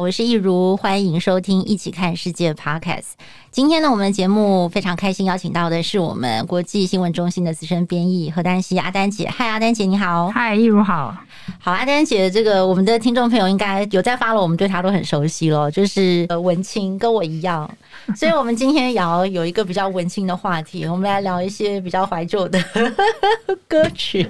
我是亦如，欢迎收听《一起看世界》Podcast。今天呢，我们的节目非常开心，邀请到的是我们国际新闻中心的资深编译何丹西阿丹姐。嗨，阿丹姐，你好。嗨，亦如好。好，阿丹姐，这个我们的听众朋友应该有在发了我们对她都很熟悉咯，就是呃文青，跟我一样。所以，我们今天也要有一个比较文青的话题，我们来聊一些比较怀旧的 歌曲。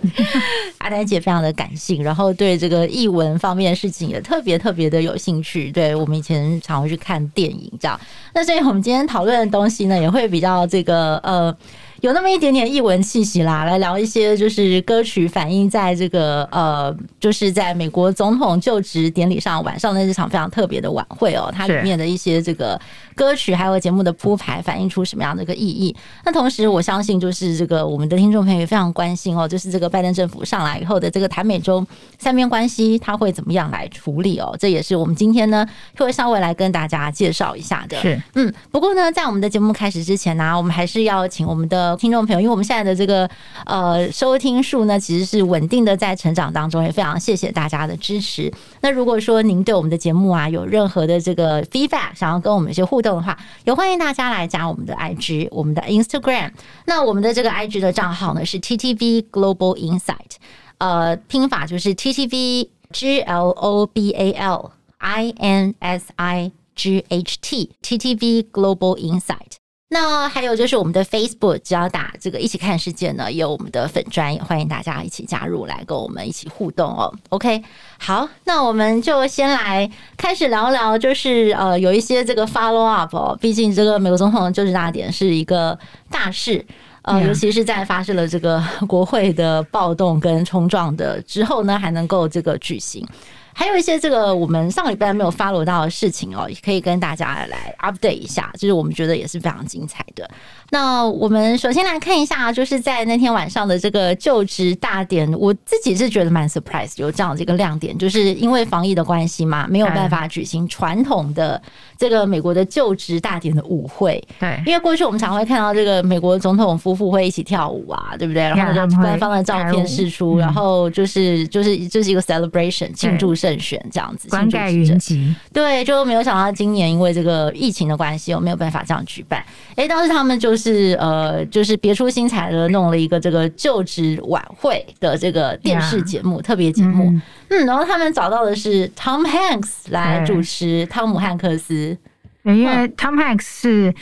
阿丹姐非常的感性，然后对这个译文方面的事情也特别特别的有兴趣。对，我们以前常会去看电影，这样。那所以我们今天讨论的东西呢，也会比较这个呃。有那么一点点译文气息啦，来聊一些就是歌曲反映在这个呃，就是在美国总统就职典礼上晚上的这场非常特别的晚会哦，它里面的一些这个歌曲还有节目的铺排，反映出什么样的一个意义？那同时，我相信就是这个我们的听众朋友也非常关心哦，就是这个拜登政府上来以后的这个台美中三边关系，他会怎么样来处理哦？这也是我们今天呢会稍微来跟大家介绍一下的。是，嗯，不过呢，在我们的节目开始之前呢、啊，我们还是要请我们的。听众朋友，因为我们现在的这个呃收听数呢，其实是稳定的在成长当中，也非常谢谢大家的支持。那如果说您对我们的节目啊有任何的这个 feedback，想要跟我们一些互动的话，也欢迎大家来加我们的 IG，我们的 Instagram。那我们的这个 IG 的账号呢是 TTV Global Insight，呃，拼法就是 TTV G L O B A L I N S I G H T TTV Global Insight。那还有就是我们的 Facebook，只要打这个一起看世界呢，有我们的粉砖，也欢迎大家一起加入来跟我们一起互动哦。OK，好，那我们就先来开始聊聊，就是呃有一些这个 follow up 哦，毕竟这个美国总统就职大典是一个大事，呃，尤其是在发生了这个国会的暴动跟冲撞的之后呢，还能够这个举行。还有一些这个我们上礼拜没有 follow 到的事情哦，也可以跟大家来 update 一下，就是我们觉得也是非常精彩的。那我们首先来看一下，就是在那天晚上的这个就职大典，我自己是觉得蛮 surprise，有这样的一个亮点，就是因为防疫的关系嘛，没有办法举行传统的这个美国的就职大典的舞会。对，因为过去我们常会看到这个美国总统夫妇会一起跳舞啊，对不对？然后就官方的照片释出，然后就是就是就是一个 celebration 庆祝胜选这样子，冠盖云集。对，就没有想到今年因为这个疫情的关系，我没有办法这样举办。哎，当时他们就是。是呃，就是别出心裁的弄了一个这个就职晚会的这个电视节目，yeah, 特别节目嗯。嗯，然后他们找到的是 Tom Hanks 来主持，汤姆汉克斯。因为 Tom Hanks 是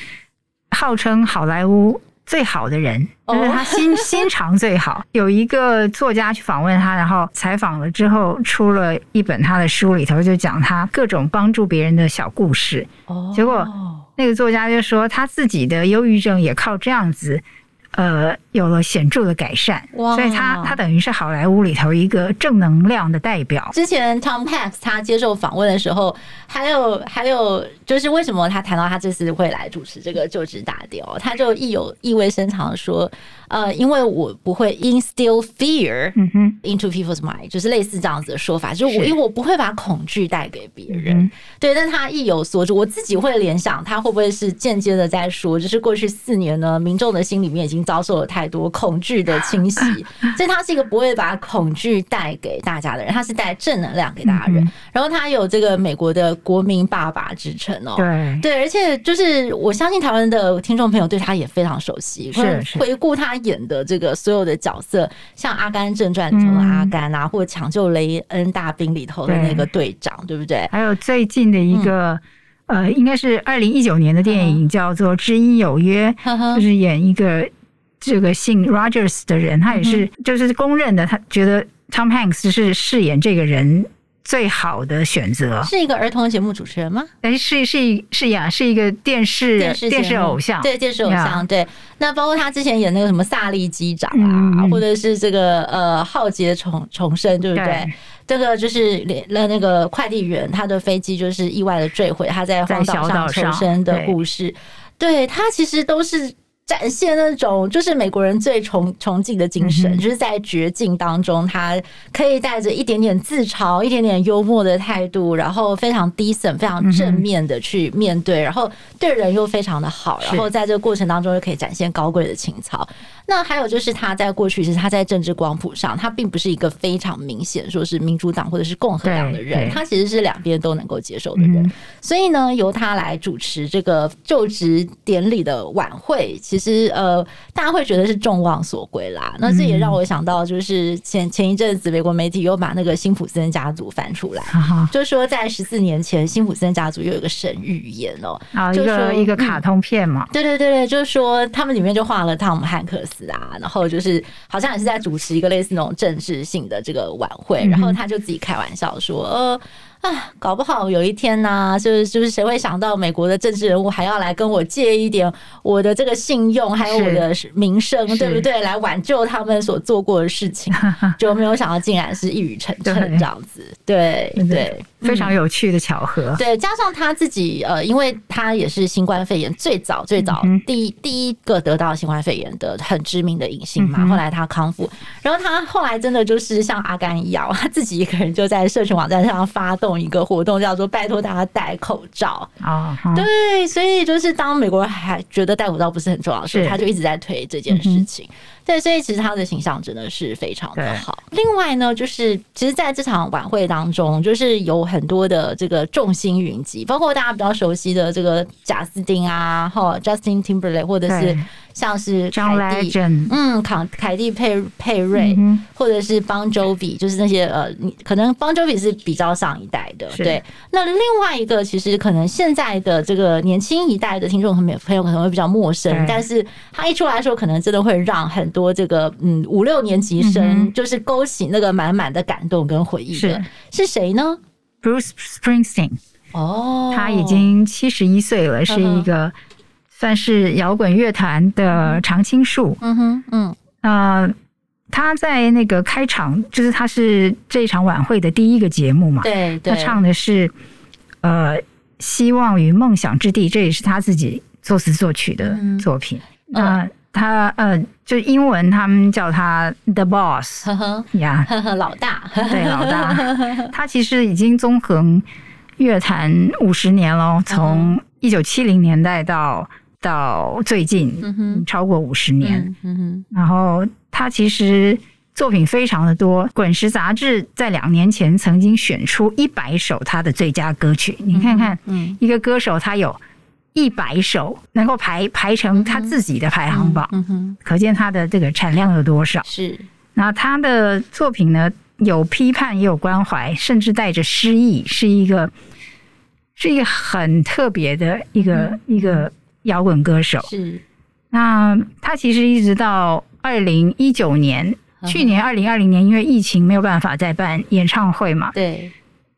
号称好莱坞最好的人，就是他心 心肠最好。有一个作家去访问他，然后采访了之后，出了一本他的书，里头就讲他各种帮助别人的小故事。哦，结果。那个作家就说，他自己的忧郁症也靠这样子，呃，有了显著的改善。哇！所以他他等于是好莱坞里头一个正能量的代表。之前 Tom Hanks 他接受访问的时候，还有还有就是为什么他谈到他这次会来主持这个就职大典，他就意有意味深长的说。呃，因为我不会 instill fear into people's mind，就是类似这样子的说法，就是我因为我不会把恐惧带给别人，对，但他意有所指，我自己会联想，他会不会是间接的在说，就是过去四年呢，民众的心里面已经遭受了太多恐惧的侵袭，所以他是一个不会把恐惧带给大家的人，他是带正能量给大家的人，然后他有这个美国的国民爸爸之称哦，对。对，而且就是我相信台湾的听众朋友对他也非常熟悉，是。回顾他。演的这个所有的角色，像《阿甘正传》里头的阿甘啊，或者《抢救雷恩大兵》里头的那个队长，对，对不对？还有最近的一个，呃，应该是二零一九年的电影，叫做《知音有约》，就是演一个这个姓 Rogers 的人，他也是就是公认的，他觉得 Tom Hanks 是饰演这个人。最好的选择。是一个儿童节目主持人吗？哎，是是是呀，是一个电视电视电视偶像，对电视偶像，对。那包括他之前演那个什么萨利机长啊，嗯、或者是这个呃浩劫重重生，对不对？对这个就是连了那个快递员，他的飞机就是意外的坠毁，他在荒岛上求生的故事。对，对他其实都是。展现那种就是美国人最崇崇敬的精神，就是在绝境当中，他可以带着一点点自嘲、一点点幽默的态度，然后非常 decent、非常正面的去面对，然后对人又非常的好，然后在这个过程当中又可以展现高贵的情操。那还有就是他在过去，其实他在政治光谱上，他并不是一个非常明显说是民主党或者是共和党的人，他其实是两边都能够接受的人。所以呢，由他来主持这个就职典礼的晚会，其实呃，大家会觉得是众望所归啦。那这也让我想到，就是前前一阵子美国媒体又把那个辛普森家族翻出来，就是说在十四年前，辛普森家族又有个神预言哦，啊，一个一个卡通片嘛，对对对对，就是说他们里面就画了汤姆汉克斯。啊，然后就是好像也是在主持一个类似那种政治性的这个晚会，然后他就自己开玩笑说，呃。啊，搞不好有一天呢、啊，就是就是谁会想到美国的政治人物还要来跟我借一点我的这个信用，还有我的名声，对不对？来挽救他们所做过的事情，就没有想到竟然是一语成谶这样子，对对，对，非常有趣的巧合。嗯、对，加上他自己呃，因为他也是新冠肺炎最早最早第一、嗯、第一个得到新冠肺炎的很知名的影星嘛，后来他康复，然后他后来真的就是像阿甘一样，他自己一个人就在社群网站上发动。一个活动叫做“拜托大家戴口罩”啊，对，所以就是当美国人还觉得戴口罩不是很重要的时候，他就一直在推这件事情。对，所以其实他的形象真的是非常的好。另外呢，就是其实在这场晚会当中，就是有很多的这个众星云集，包括大家比较熟悉的这个贾斯汀啊，或 Justin Timberlake，或者是。像是凯蒂，嗯，凯凯蒂佩佩瑞，或者是邦周比，就是那些呃，你可能邦周比是比较上一代的，对。那另外一个，其实可能现在的这个年轻一代的听众朋友朋友可能会比较陌生，但是他一出来的时候，可能真的会让很多这个嗯五六年级生就是勾起那个满满的感动跟回忆的，是。谁呢？Bruce Springsteen，哦，他已经七十一岁了，是一个。算是摇滚乐团的常青树。嗯哼，嗯，呃，他在那个开场，就是他是这场晚会的第一个节目嘛。对，对，他唱的是呃，希望与梦想之地，这也是他自己作词作曲的作品。那、嗯、他呃，就英文他们叫他 The Boss，呵呵呀，呵呵，老大，对，老大。他其实已经纵横乐坛五十年了，从一九七零年代到。到最近，嗯超过五十年，嗯哼，然后他其实作品非常的多。滚石杂志在两年前曾经选出一百首他的最佳歌曲，你看看，嗯，一个歌手他有一百首能够排排成他自己的排行榜，嗯哼，可见他的这个产量有多少。是，然后他的作品呢，有批判也有关怀，甚至带着诗意，是一个是一个很特别的一个一个。摇滚歌手是，那他其实一直到二零一九年，去年二零二零年，因为疫情没有办法再办演唱会嘛。对。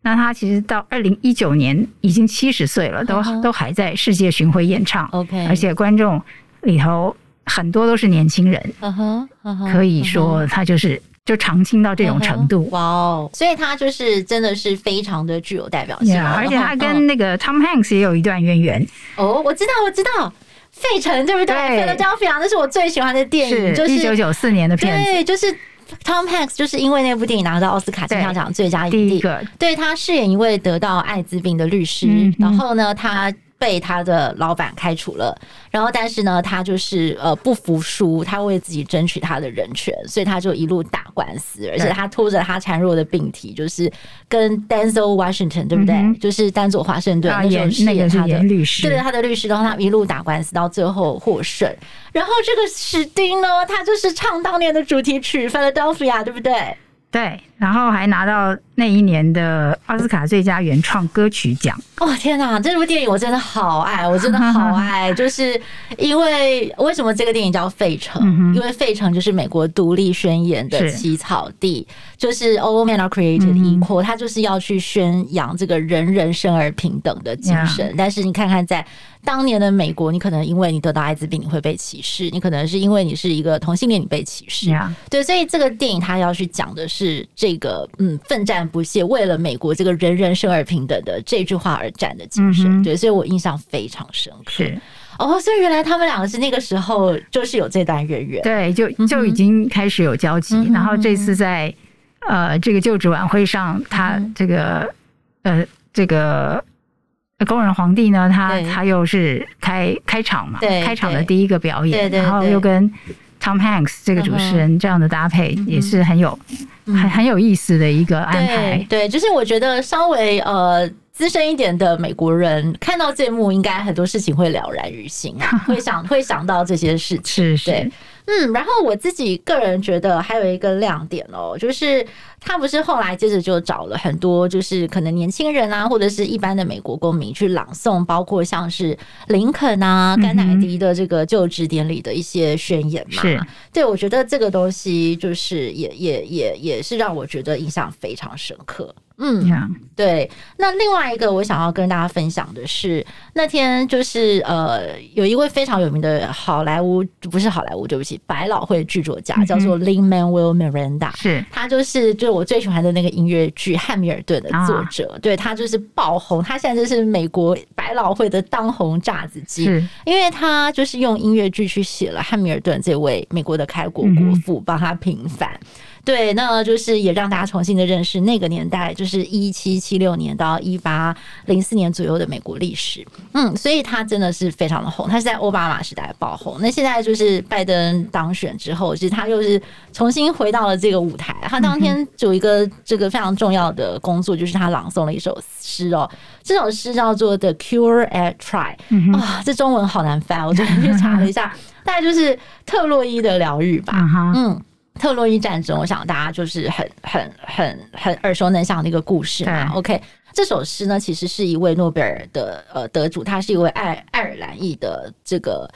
那他其实到二零一九年已经七十岁了，都都还在世界巡回演唱。OK。而且观众里头很多都是年轻人。嗯哼。可以说他就是就常青到这种程度。哇哦！所以他就是真的是非常的具有代表性。而且他跟那个 Tom Hanks 也有一段渊源。哦，我知道，我知道。费城对不对？Philadelphia，那是我最喜欢的电影，就是一九九四年的片子。对，就是 Tom Hanks，就是因为那部电影拿到奥斯卡金像奖最佳影帝。对，他饰演一位得到艾滋病的律师，嗯、然后呢，他。被他的老板开除了，然后但是呢，他就是呃不服输，他为自己争取他的人权，所以他就一路打官司，而且他拖着他孱弱的病体，就是跟 Denzel Washington 对不对？嗯、就是丹佐华盛顿那时候饰演他的律师，对他的律师，然后他一路打官司到最后获胜。然后这个史丁呢，他就是唱当年的主题曲《Philadelphia》，对不对？对，然后还拿到那一年的奥斯卡最佳原创歌曲奖。哦天哪，这部电影我真的好爱，我真的好爱，就是因为为什么这个电影叫《费城》？嗯、因为费城就是美国独立宣言的起草地，是就是 All men are created equal，它、嗯、就是要去宣扬这个人人生而平等的精神。但是你看看在。当年的美国，你可能因为你得到艾滋病，你会被歧视；你可能是因为你是一个同性恋，你被歧视。对，所以这个电影它要去讲的是这个嗯，奋战不懈，为了美国这个人人生而平等的这句话而战的精神。Mm hmm. 对，所以我印象非常深刻。是哦，所以原来他们两个是那个时候就是有这段渊源，对，就就已经开始有交集。Mm hmm. 然后这次在呃这个就职晚会上，他这个、mm hmm. 呃这个。工人皇帝呢，他他又是开开场嘛，开场的第一个表演，然后又跟 Tom Hanks 这个主持人这样的搭配，也是很有很很有意思的一个安排。对，就是我觉得稍微呃资深一点的美国人看到这幕，应该很多事情会了然于心啊，会想会想到这些事情。是是。嗯，然后我自己个人觉得还有一个亮点哦，就是他不是后来接着就找了很多，就是可能年轻人啊，或者是一般的美国公民去朗诵，包括像是林肯啊、甘乃迪的这个就职典礼的一些宣言嘛。是，对，我觉得这个东西就是也也也也是让我觉得印象非常深刻。嗯.对。那另外一个我想要跟大家分享的是，那天就是呃，有一位非常有名的好莱坞，不是好莱坞，对不起，百老汇剧作家，叫做 Lin-Manuel Miranda，是。他就是就是我最喜欢的那个音乐剧《汉密尔顿》的作者，啊、对他就是爆红，他现在就是美国百老汇的当红炸子鸡，因为他就是用音乐剧去写了汉密尔顿这位美国的开国国父，帮他平反。对，那就是也让大家重新的认识那个年代，就是一七七六年到一八零四年左右的美国历史。嗯，所以他真的是非常的红，他是在奥巴马时代爆红。那现在就是拜登当选之后，其实他又是重新回到了这个舞台。他当天有一个这个非常重要的工作，就是他朗诵了一首诗哦，这首诗叫做《The Cure at Troy》啊，这中文好难翻，我昨天去查了一下，大概就是特洛伊的疗愈吧。嗯。特洛伊战争，我想大家就是很很很很耳熟能详的一个故事嘛。对 OK，这首诗呢，其实是一位诺贝尔的呃得主，他是一位爱爱尔兰裔的这个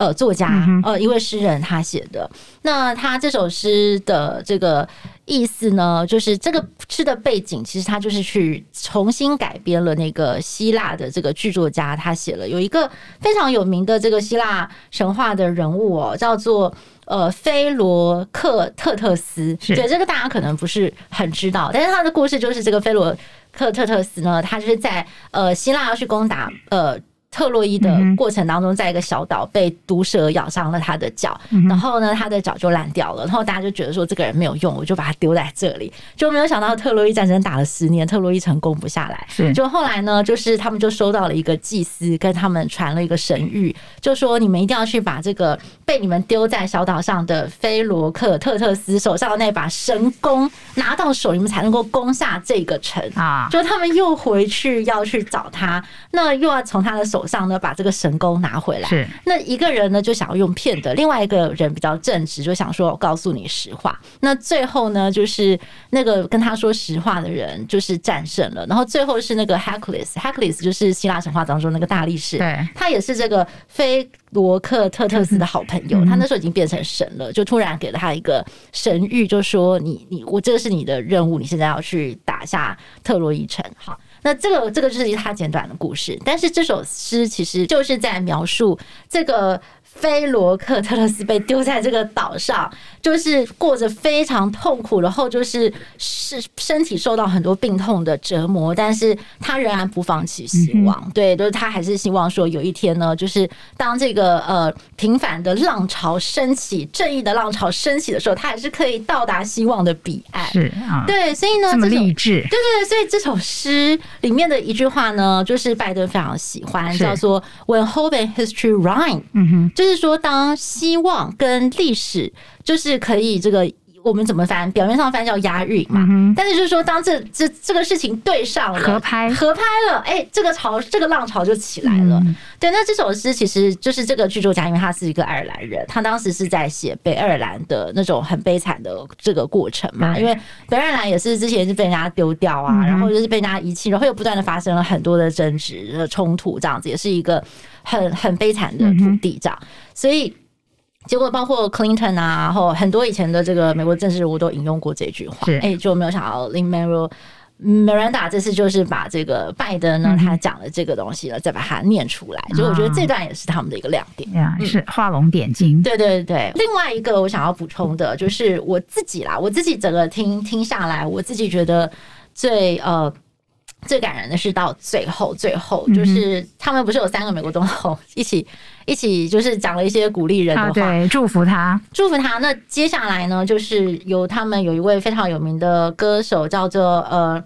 呃作家，呃一位诗人他写的。那他这首诗的这个意思呢，就是这个诗的背景，其实他就是去重新改编了那个希腊的这个剧作家他写了有一个非常有名的这个希腊神话的人物哦，叫做。呃，菲罗克特特斯，对是这个大家可能不是很知道，但是他的故事就是这个菲罗克特特斯呢，他就是在呃希腊要去攻打呃。特洛伊的过程当中，在一个小岛被毒蛇咬伤了他的脚，嗯、然后呢，他的脚就烂掉了。然后大家就觉得说这个人没有用，我就把他丢在这里。就没有想到特洛伊战争打了十年，特洛伊城攻不下来。是就后来呢，就是他们就收到了一个祭司跟他们传了一个神谕，就说你们一定要去把这个被你们丢在小岛上的菲罗克特特斯手上的那把神弓拿到手，你们才能够攻下这个城啊。就他们又回去要去找他，那又要从他的手。手上呢，把这个神弓拿回来。是那一个人呢，就想要用骗的；另外一个人比较正直，就想说我告诉你实话。那最后呢，就是那个跟他说实话的人就是战胜了。然后最后是那个 Hercules，Hercules 就是希腊神话当中那个大力士，对，他也是这个菲罗克特特斯的好朋友。他那时候已经变成神了，就突然给了他一个神谕，就说你你我这个是你的任务，你现在要去打下特洛伊城。好。那这个这个就是他简短的故事，但是这首诗其实就是在描述这个。菲罗克特勒斯被丢在这个岛上，就是过着非常痛苦，然后就是是身体受到很多病痛的折磨，但是他仍然不放弃希望。嗯、对，就是他还是希望说有一天呢，就是当这个呃平凡的浪潮升起，正义的浪潮升起的时候，他还是可以到达希望的彼岸。是啊，对，所以呢，这么励志，对对对，所以这首诗里面的一句话呢，就是拜登非常喜欢，叫做 “When hope and history rhyme”。嗯哼。就是说，当希望跟历史就是可以这个我们怎么翻？表面上翻叫押韵嘛，嗯、但是就是说，当这这这个事情对上了，合拍。合拍了，哎、欸，这个潮这个浪潮就起来了。嗯、对，那这首诗其实就是这个剧作家，因为他是一个爱尔兰人，他当时是在写北爱尔兰的那种很悲惨的这个过程嘛，嗯、因为北爱尔兰也是之前是被人家丢掉啊，嗯、然后就是被人家遗弃，然后又不断的发生了很多的争执的冲突，这样子也是一个很很悲惨的土地这样，嗯、所以。结果包括 Clinton 啊，然后很多以前的这个美国政治人物都引用过这句话。哎就没有想到 Lin-Manuel Miranda 这次就是把这个拜登呢，他讲的这个东西呢，再把它念出来。就、嗯、我觉得这段也是他们的一个亮点，呀、嗯，是画龙点睛。对对对。另外一个我想要补充的就是我自己啦，我自己整个听听下来，我自己觉得最呃。最感人的是到最后，最后就是他们不是有三个美国总统一起一起，就是讲了一些鼓励人的话，对，祝福他，祝福他。那接下来呢，就是由他们有一位非常有名的歌手叫做呃。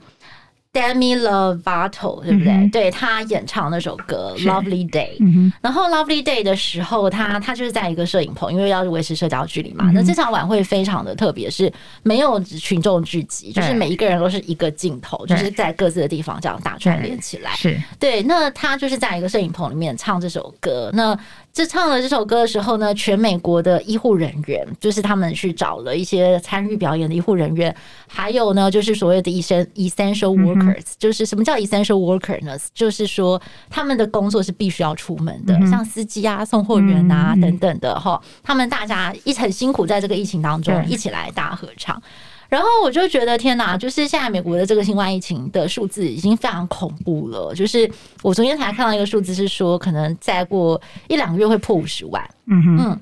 Demi Lovato 对不对？嗯、对，他演唱那首歌《Lovely Day》，嗯、然后《Lovely Day》的时候，他他就是在一个摄影棚，因为要维持社交距离嘛。嗯、那这场晚会非常的特别，是没有群众聚集，就是每一个人都是一个镜头，就是在各自的地方这样打串联起来。是对，那他就是在一个摄影棚里面唱这首歌。那这唱了这首歌的时候呢，全美国的医护人员，就是他们去找了一些参与表演的医护人员，还有呢，就是所谓的医生 （essential workers），、嗯、就是什么叫 essential workers 呢？就是说他们的工作是必须要出门的，嗯、像司机啊、送货员啊、嗯、等等的哈，他们大家一很辛苦，在这个疫情当中一起来大合唱。然后我就觉得天哪，就是现在美国的这个新冠疫情的数字已经非常恐怖了。就是我昨天才看到一个数字，是说可能再过一两个月会破五十万。嗯哼。嗯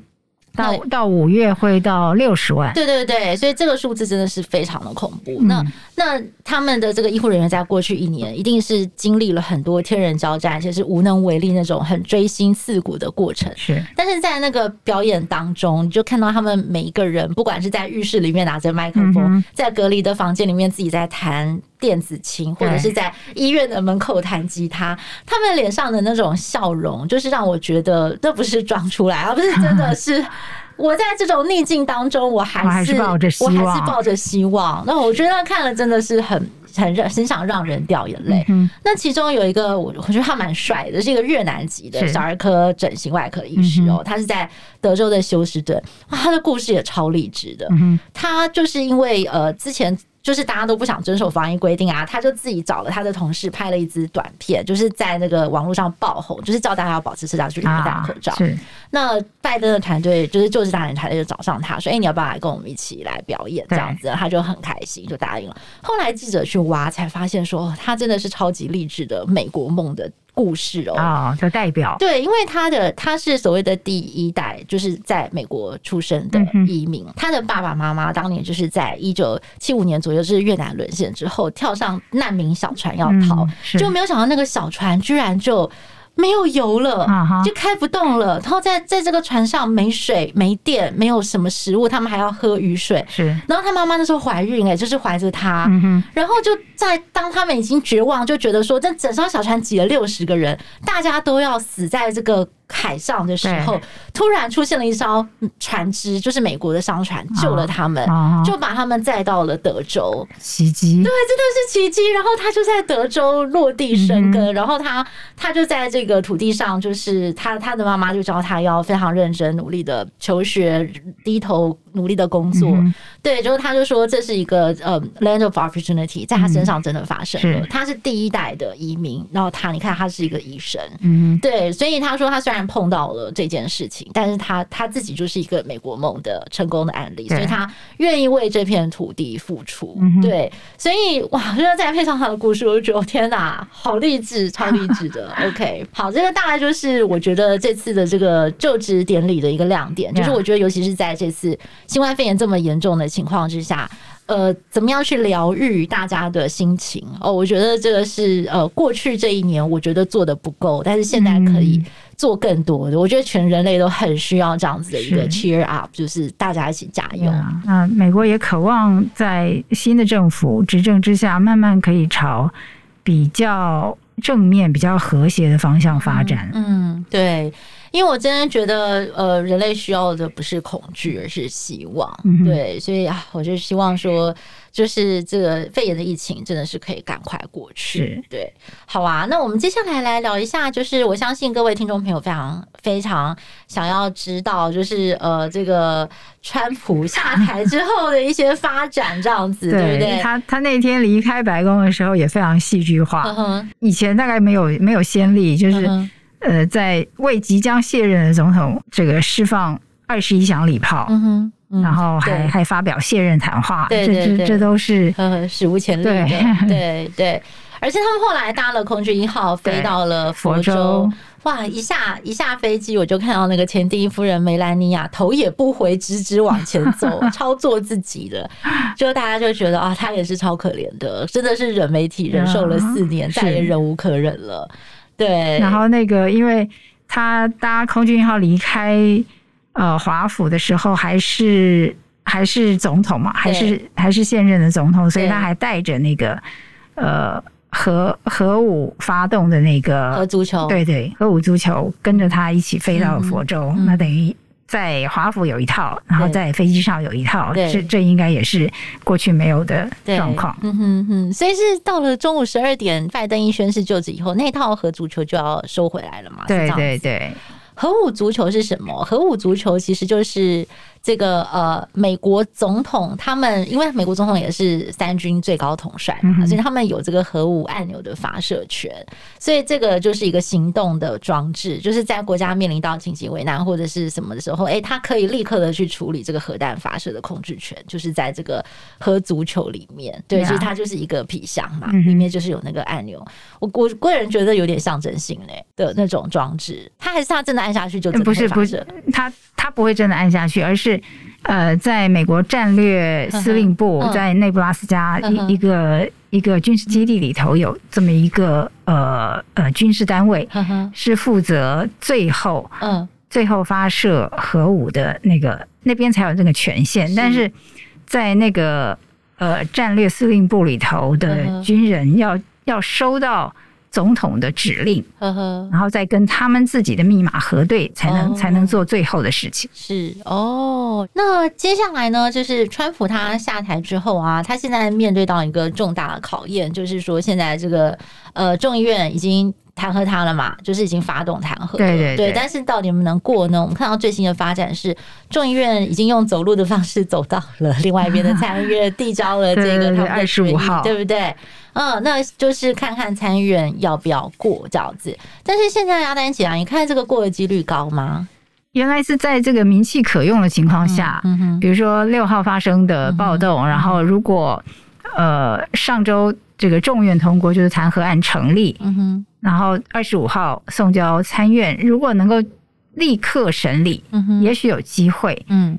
到到五月会到六十万，对对对，所以这个数字真的是非常的恐怖。嗯、那那他们的这个医护人员在过去一年一定是经历了很多天人交战，而且是无能为力那种很锥心刺骨的过程。是，但是在那个表演当中，你就看到他们每一个人，不管是在浴室里面拿着麦克风，嗯、在隔离的房间里面自己在弹电子琴，或者是在医院的门口弹吉他，他们脸上的那种笑容，就是让我觉得这不是装出来，而不是真的是。我在这种逆境当中，我还是我还是抱着希望。那我觉得看了真的是很很让很想让人掉眼泪。嗯、那其中有一个我我觉得他蛮帅的，是一个越南籍的小儿科整形外科医师哦，嗯、他是在德州的休斯顿，哇，他的故事也超励志的。嗯、他就是因为呃之前。就是大家都不想遵守防疫规定啊，他就自己找了他的同事拍了一支短片，就是在那个网络上爆红，就是叫大家要保持社交距离、戴口罩。是。那拜登的团队就是就是大人团队就找上他说：“哎，你要不要来跟我们一起来表演？”这样子，他就很开心，就答应了。后来记者去挖，才发现说他真的是超级励志的美国梦的。故事哦，啊，的代表对，因为他的他是所谓的第一代，就是在美国出生的移民。嗯、他的爸爸妈妈当年就是在一九七五年左右，就是越南沦陷之后，跳上难民小船要逃，嗯、就没有想到那个小船居然就。没有油了，就开不动了。然后在在这个船上没水、没电、没有什么食物，他们还要喝雨水。是，然后他妈妈那时候怀孕，哎，就是怀着他。然后就在当他们已经绝望，就觉得说这整艘小船挤了六十个人，大家都要死在这个。海上的时候，突然出现了一艘船只，就是美国的商船，救了他们，就把他们载到了德州。奇迹，对，真的是奇迹。然后他就在德州落地生根，然后他他就在这个土地上，就是他他的妈妈就教他要非常认真努力的求学，低头努力的工作。对，就是他就说这是一个呃 land of opportunity，在他身上真的发生了。他是第一代的移民，然后他你看他是一个医生，嗯，对，所以他说他虽然。碰到了这件事情，但是他他自己就是一个美国梦的成功的案例，所以他愿意为这片土地付出。嗯、对，所以哇，就是再配上他的故事，我就觉得天哪，好励志，超励志的。OK，好，这个大概就是我觉得这次的这个就职典礼的一个亮点，就是我觉得尤其是在这次新冠肺炎这么严重的情况之下。呃，怎么样去疗愈大家的心情？哦，我觉得这个是呃，过去这一年我觉得做的不够，但是现在可以做更多的。嗯、我觉得全人类都很需要这样子的一个 cheer up，是就是大家一起加油。那美国也渴望在新的政府执政之下，慢慢可以朝比较正面、比较和谐的方向发展。嗯。嗯对。因为我真的觉得，呃，人类需要的不是恐惧，而是希望。嗯、对，所以啊，我就希望说，就是这个肺炎的疫情真的是可以赶快过去。是对，好啊。那我们接下来来聊一下，就是我相信各位听众朋友非常非常想要知道，就是呃，这个川普下台之后的一些发展，这样子，对，对不对？他他那天离开白宫的时候也非常戏剧化，嗯、以前大概没有没有先例，就是。嗯呃，在为即将卸任的总统这个释放二十一响礼炮，嗯哼，嗯。然后还还发表卸任谈话，对对对，这这都是 呃史无前例的，对。对对。而且他们后来搭了空军一号飞到了佛州，佛州。哇！一下一下飞机，我就看到那个前第一夫人梅兰妮亚头也不回，直直往前走，超做自己的，就大家就觉得啊，她也是超可怜的，真的是忍媒体忍受了 四年，再也忍无可忍了。对，然后那个，因为他搭空军一号离开呃华府的时候，还是还是总统嘛，还是还是现任的总统，所以他还带着那个呃核核武发动的那个核足球，对对，核武足球跟着他一起飞到了佛州，嗯、那等于。在华府有一套，然后在飞机上有一套，对这这应该也是过去没有的状况。嗯哼哼，所以是到了中午十二点，拜登一宣誓就职以后，那套核足球就要收回来了嘛？对对对，核武足球是什么？核武足球其实就是。这个呃，美国总统他们，因为美国总统也是三军最高统帅嘛，所以他们有这个核武按钮的发射权，所以这个就是一个行动的装置，就是在国家面临到紧急危难或者是什么的时候，哎，他可以立刻的去处理这个核弹发射的控制权，就是在这个核足球里面，对，所以它就是一个皮箱嘛，里面就是有那个按钮。我我个人觉得有点象征性嘞的那种装置，他还是他真的按下去就？不是不是，他他不会真的按下去，而是。呃，在美国战略司令部，在内布拉斯加一一个一个军事基地里头，有这么一个呃呃军事单位，是负责最后嗯最后发射核武的那个那边才有这个权限，但是在那个呃战略司令部里头的军人要要收到。总统的指令，呵呵，然后再跟他们自己的密码核对，才能、哦、才能做最后的事情。是哦，那接下来呢，就是川普他下台之后啊，他现在面对到一个重大的考验，就是说现在这个呃众议院已经弹劾他了嘛，就是已经发动弹劾了，对对对，对。但是到底能不能过呢？我们看到最新的发展是，众议院已经用走路的方式走到了另外一边的参议院，递交了这个他二十五号，对不对？嗯，那就是看看参议院要不要过这样子。但是现在阿丹姐啊，你看这个过的几率高吗？原来是在这个名气可用的情况下，嗯哼，比如说六号发生的暴动，然后如果呃上周这个众院通过，就是弹劾案成立，嗯哼，然后二十五号送交参院，如果能够立刻审理，嗯哼，也许有机会，嗯。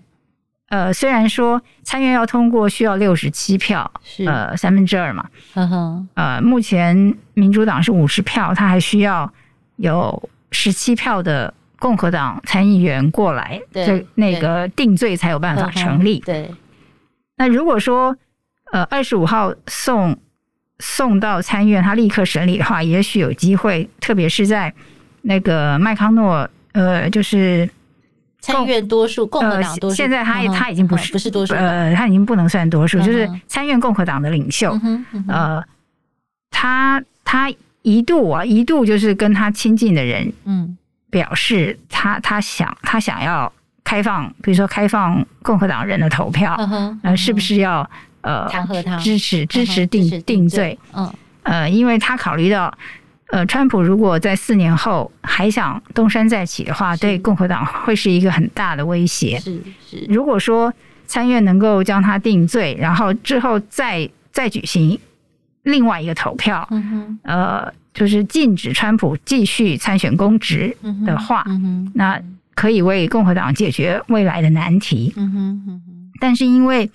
呃，虽然说参院要通过需要六十七票，是。呃三分之二嘛，嗯哼，呃，目前民主党是五十票，他还需要有十七票的共和党参议员过来，对，那个定罪才有办法成立。对，那如果说呃二十五号送送到参院，他立刻审理的话，也许有机会，特别是在那个麦康诺，呃，就是。参院多数，共和党多数。现在他他已经不是不是多数，呃，他已经不能算多数，就是参院共和党的领袖。呃，他他一度啊，一度就是跟他亲近的人，嗯，表示他他想他想要开放，比如说开放共和党人的投票，呃，是不是要呃弹劾他，支持支持定定罪？嗯，呃，因为他考虑到。呃，川普如果在四年后还想东山再起的话，对共和党会是一个很大的威胁。是是，如果说参院能够将他定罪，然后之后再再举行另外一个投票，嗯哼，呃，就是禁止川普继续参选公职的话，嗯哼，那可以为共和党解决未来的难题。嗯哼嗯哼，但是因为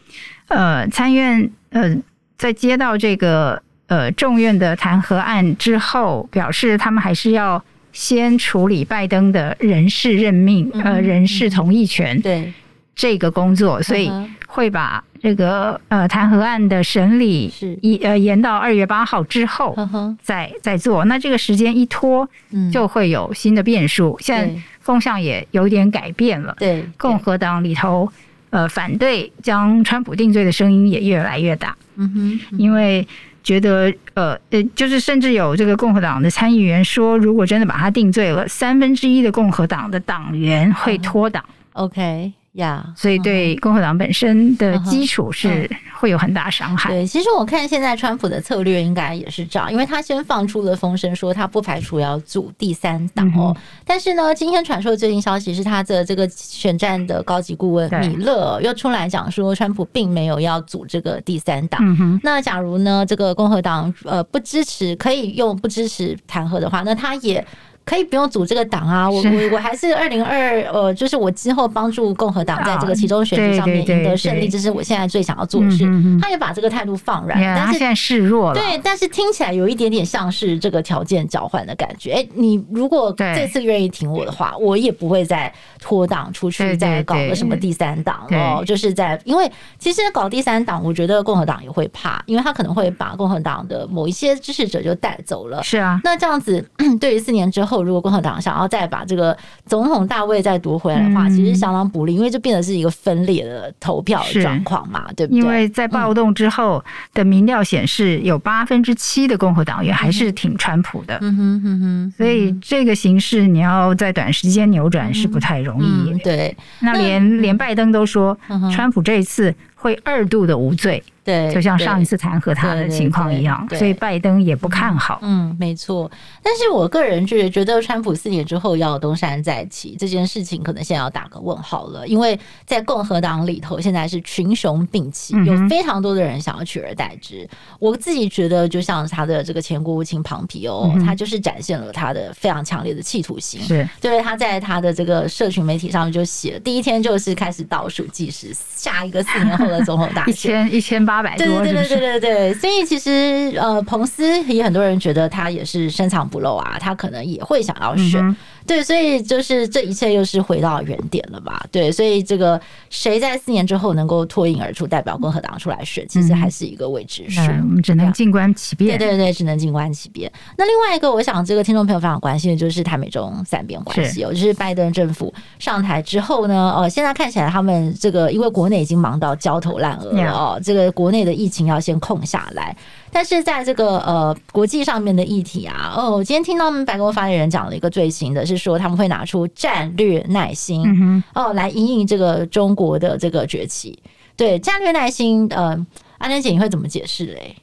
呃参院呃在接到这个。呃，众院的弹劾案之后，表示他们还是要先处理拜登的人事任命，嗯、呃，人事同意权。对，这个工作，所以会把这个呃弹劾案的审理是一呃延到二月八号之后再再做。那这个时间一拖，就会有新的变数。现在风向也有点改变了，对共和党里头呃反对将川普定罪的声音也越来越大。嗯哼，因为觉得呃呃，就是甚至有这个共和党的参议员说，如果真的把他定罪了，三分之一的共和党的党员会脱党。OK。呀，yeah, 所以对共和党本身的基础是会有很大伤害。对，其实我看现在川普的策略应该也是这样，因为他先放出了风声说他不排除要组第三党哦。嗯、但是呢，今天传出的最新消息是他的这个选战的高级顾问米勒又出来讲说，川普并没有要组这个第三党。嗯、那假如呢，这个共和党呃不支持，可以用不支持弹劾的话，那他也。可以不用组这个党啊，我我我还是二零二呃，就是我之后帮助共和党在这个其中选举上面赢得胜利，这是我现在最想要做的事。他也把这个态度放软，但是现在示弱了。对，但是听起来有一点点像是这个条件交换的感觉。哎，你如果这次愿意挺我的话，我也不会再脱党出去再搞个什么第三党哦。就是在因为其实搞第三党，我觉得共和党也会怕，因为他可能会把共和党的某一些支持者就带走了。是啊，那这样子 对于四年之后。如果共和党想要再把这个总统大位再夺回来的话，嗯、其实相当不利，因为这变得是一个分裂的投票状况嘛，对不对？因为在暴动之后的民调显示，有八分之七的共和党员还是挺川普的。嗯。哼哼哼，所以这个形势你要在短时间扭转是不太容易。嗯。嗯、对，那连连拜登都说，川普这一次会二度的无罪。对，就像上一次弹劾他的情况一样，所以拜登也不看好。嗯，没错。但是我个人就是觉得，川普四年之后要东山再起这件事情，可能现在要打个问号了。因为在共和党里头，现在是群雄并起，有非常多的人想要取而代之。我自己觉得，就像他的这个前国务卿庞皮欧，他就是展现了他的非常强烈的企图心。是，对，他在他的这个社群媒体上面就写，第一天就是开始倒数计时，下一个四年后的总统大选，一千一千八。对对对对对对对，所以其实呃，彭斯也很多人觉得他也是深藏不露啊，他可能也会想要选。嗯对，所以就是这一切又是回到原点了吧？对，所以这个谁在四年之后能够脱颖而出，代表共和党出来选，其实还是一个未知数。我们只能静观其变。对对对，只能静观其变。那另外一个，我想这个听众朋友非常关心的就是台美中三边关系哦，是就是拜登政府上台之后呢，呃，现在看起来他们这个因为国内已经忙到焦头烂额了哦，这个国内的疫情要先控下来。但是在这个呃国际上面的议题啊，哦，我今天听到白宫发言人讲了一个最新的，是说他们会拿出战略耐心，嗯、哼哦，来引领这个中国的这个崛起。对，战略耐心，呃，安珍姐你会怎么解释嘞？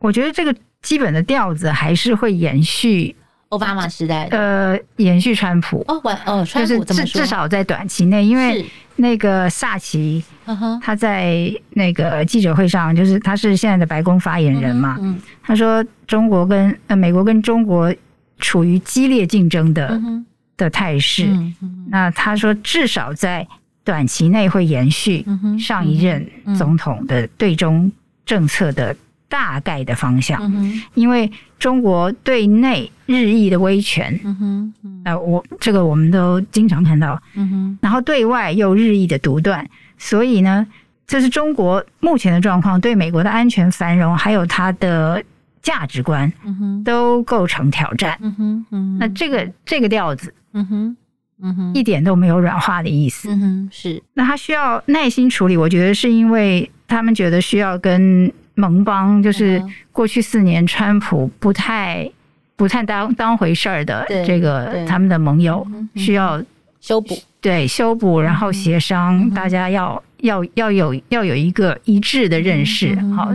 我觉得这个基本的调子还是会延续奥巴马时代，呃，延续川普。哦，完哦，川普怎么说？至少在短期内，因为。那个萨奇，他在那个记者会上，就是他是现在的白宫发言人嘛，他说中国跟呃美国跟中国处于激烈竞争的的态势，那他说至少在短期内会延续上一任总统的对中政策的。大概的方向，嗯、因为中国对内日益的威权，嗯哼，呃，我这个我们都经常看到，嗯哼，然后对外又日益的独断，所以呢，这是中国目前的状况，对美国的安全繁荣还有它的价值观，嗯哼，都构成挑战，嗯哼，嗯哼，那这个这个调子，嗯哼，嗯哼，一点都没有软化的意思，嗯哼，是，那他需要耐心处理，我觉得是因为他们觉得需要跟。盟邦就是过去四年，川普不太不太当当回事儿的这个他们的盟友需要修补，对修补，然后协商，大家要要要有要有一个一致的认识，好，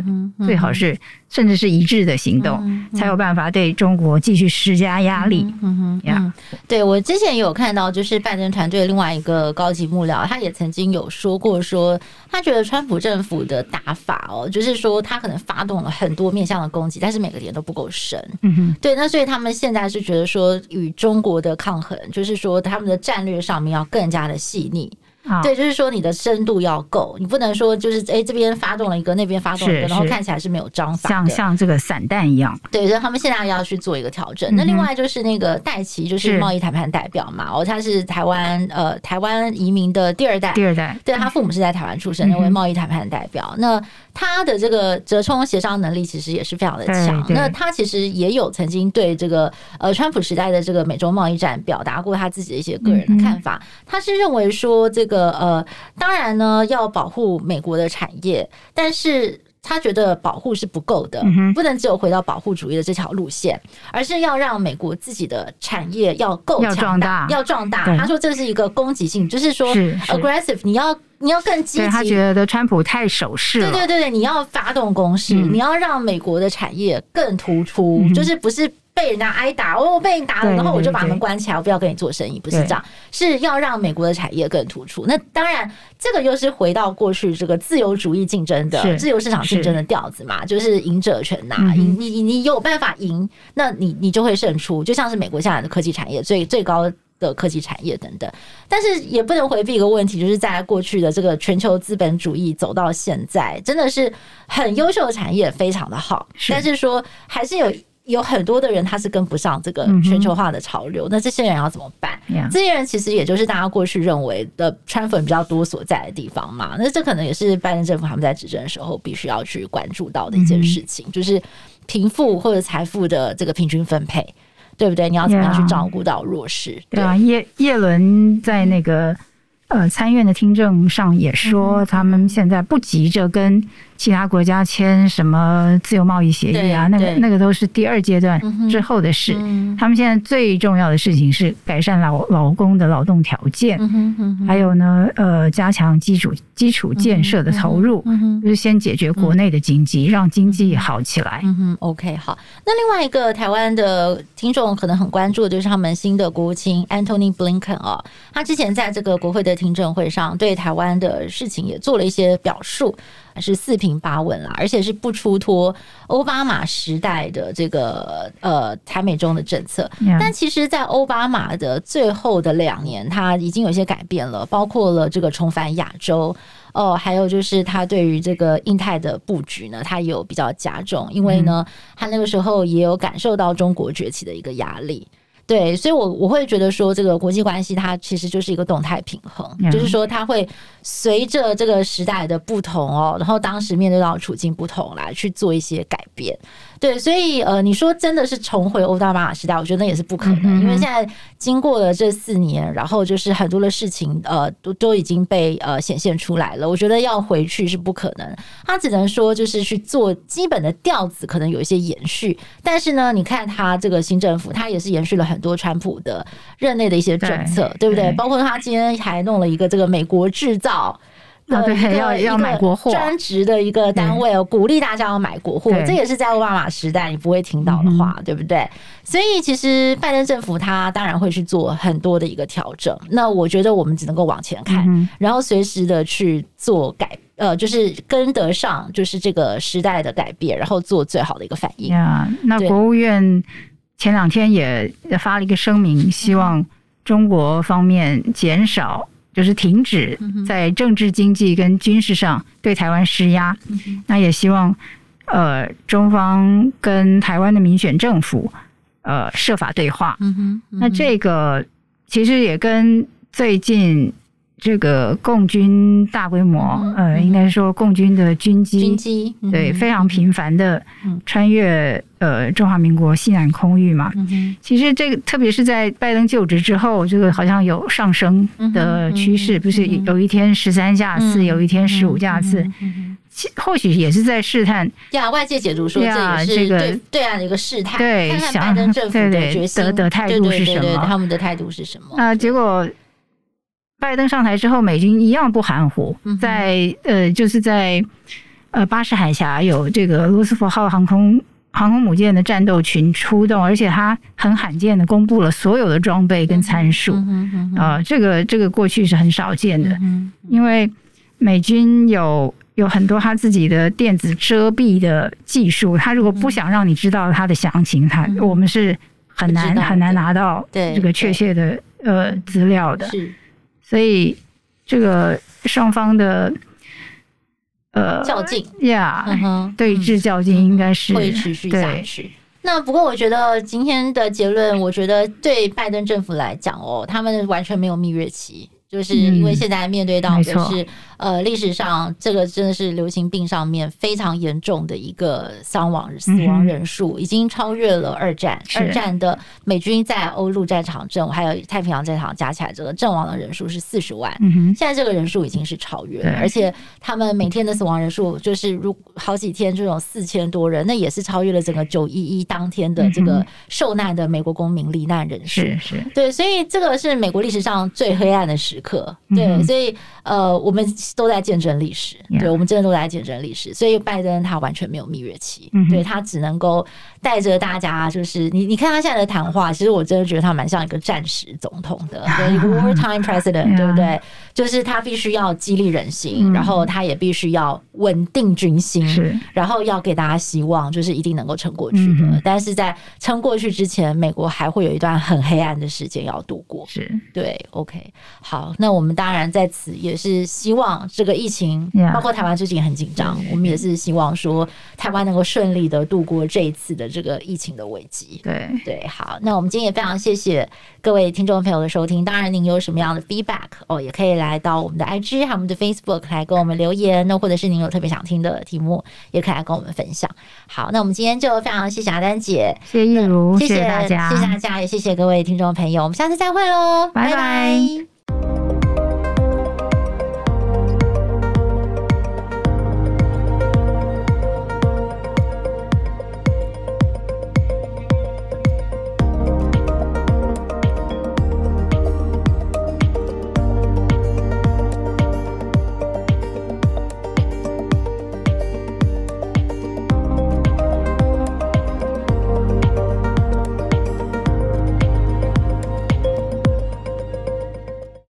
最好是。甚至是一致的行动，嗯嗯、才有办法对中国继续施加压力。嗯哼，呀、对我之前也有看到，就是拜登团队另外一个高级幕僚，他也曾经有说过，说他觉得川普政府的打法哦，就是说他可能发动了很多面向的攻击，但是每个点都不够深。嗯哼，对，那所以他们现在是觉得说，与中国的抗衡，就是说他们的战略上面要更加的细腻。哦、对，就是说你的深度要够，你不能说就是哎这边发动了一个，那边发动了一个，然后看起来是没有章法，像像这个散弹一样。对，所以他们现在要去做一个调整。嗯、那另外就是那个戴奇，就是贸易谈判代表嘛，哦，他是台湾呃台湾移民的第二代，第二代，对，他父母是在台湾出生，那位贸易谈判代表。嗯、那他的这个折冲协商能力其实也是非常的强。那他其实也有曾经对这个呃川普时代的这个美洲贸易战表达过他自己的一些个人的看法。嗯、他是认为说这个呃，当然呢要保护美国的产业，但是。他觉得保护是不够的，不能只有回到保护主义的这条路线，而是要让美国自己的产业要够强大，要壮大。他说这是一个攻击性，就是说 aggressive，你要你要更积极。他觉得川普太守势了，对对对，你要发动攻势，你要让美国的产业更突出，就是不是。被人家挨打，哦，被你打了，然后我就把门关起来，我不要跟你做生意，不是这样，是要让美国的产业更突出。那当然，这个又是回到过去这个自由主义竞争的自由市场竞争的调子嘛，就是赢者全拿，你你你有办法赢，那你你就会胜出。就像是美国现在的科技产业最最高的科技产业等等，但是也不能回避一个问题，就是在过去的这个全球资本主义走到现在，真的是很优秀的产业非常的好，但是说还是有。有很多的人他是跟不上这个全球化的潮流，嗯、那这些人要怎么办.这些人其实也就是大家过去认为的川粉比较多所在的地方嘛。那这可能也是拜登政府他们在执政的时候必须要去关注到的一件事情，嗯、就是贫富或者财富的这个平均分配，对不对？你要怎么样去照顾到弱势？对啊，叶叶伦在那个呃参院的听证上也说，他们现在不急着跟。其他国家签什么自由贸易协议啊？那个那个都是第二阶段之后的事。他们现在最重要的事情是改善劳劳工的劳动条件，还有呢，呃，加强基础基础建设的投入，就是先解决国内的经济，让经济好起来。，OK，好。那另外一个台湾的听众可能很关注的就是他们新的国务卿 Antony Blinken 啊，他之前在这个国会的听证会上对台湾的事情也做了一些表述。是四平八稳啦，而且是不出脱奥巴马时代的这个呃台美中的政策。但其实，在奥巴马的最后的两年，他已经有一些改变了，包括了这个重返亚洲哦，还有就是他对于这个印太的布局呢，他有比较加重，因为呢，他那个时候也有感受到中国崛起的一个压力。对，所以我，我我会觉得说，这个国际关系它其实就是一个动态平衡.就是说它会随着这个时代的不同哦，然后当时面对到处境不同来去做一些改变。对，所以呃，你说真的是重回欧巴马时代，我觉得那也是不可能，嗯、因为现在经过了这四年，然后就是很多的事情呃都都已经被呃显现出来了，我觉得要回去是不可能，他只能说就是去做基本的调子，可能有一些延续，但是呢，你看他这个新政府，他也是延续了很多川普的任内的一些政策，对，对不对？对包括他今天还弄了一个这个美国制造。啊，对，要要买国货，专职的一个单位哦，鼓励大家要买国货，这也是在奥巴马时代你不会听到的话，对不对？所以其实拜登政府他当然会去做很多的一个调整。那我觉得我们只能够往前看，然后随时的去做改，呃，就是跟得上就是这个时代的改变，然后做最好的一个反应。呀，那国务院前两天也发了一个声明，希望中国方面减少。就是停止在政治、经济跟军事上对台湾施压，嗯、那也希望呃中方跟台湾的民选政府呃设法对话。那这个其实也跟最近。这个共军大规模，嗯、呃，应该说共军的军机，军机对、嗯、非常频繁的穿越呃中华民国西南空域嘛。嗯、其实这个特别是在拜登就职之后，这个好像有上升的趋势，嗯、不是有一天十三架次，嗯、有一天十五架次，或许也是在试探。呀，外界解读说这也是对这个对岸的一个试探，对，看看拜登政府的决心，的的态度是什么？他们的态度是什么？啊，结果。拜登上台之后，美军一样不含糊，在呃，就是在呃巴士海峡有这个罗斯福号航空航空母舰的战斗群出动，而且他很罕见的公布了所有的装备跟参数。啊，这个这个过去是很少见的，因为美军有有很多他自己的电子遮蔽的技术，他如果不想让你知道他的详情，他我们是很难很难拿到这个确切的呃资料的。所以，这个双方的呃较劲呀，对峙较劲应该是会持续下去。那不过，我觉得今天的结论，我觉得对拜登政府来讲哦，他们完全没有蜜月期。就是因为现在面对到的是，呃，历史上这个真的是流行病上面非常严重的一个伤亡死亡人数，已经超越了二战。二战的美军在欧陆战场阵还有太平洋战场加起来，这个阵亡的人数是四十万。现在这个人数已经是超越了，而且他们每天的死亡人数就是如好几天这种四千多人，那也是超越了整个九一一当天的这个受难的美国公民罹难人数。是是，对，所以这个是美国历史上最黑暗的时刻。对，所以呃，我们都在见证历史，对，我们真的都在见证历史。所以拜登他完全没有蜜月期，对，他只能够带着大家，就是你你看他现在的谈话，其实我真的觉得他蛮像一个战时总统的，对，一个 wartime president，对不对？就是他必须要激励人心，然后他也必须要稳定军心，然后要给大家希望，就是一定能够撑过去的。但是在撑过去之前，美国还会有一段很黑暗的时间要度过。是。对，OK，好，那我们当然在此也是希望这个疫情，包括台湾最近很紧张，我们也是希望说台湾能够顺利的度过这一次的这个疫情的危机。对对，好，那我们今天也非常谢谢各位听众朋友的收听。当然，您有什么样的 feedback 哦，也可以来到我们的 IG 还有我们的 Facebook 来跟我们留言。那或者是您有特别想听的题目，也可以来跟我们分享。好，那我们今天就非常谢谢阿丹姐，谢谢益如，谢谢大家，谢谢大家，也谢谢各位听众朋友。我们下次再会喽，拜拜。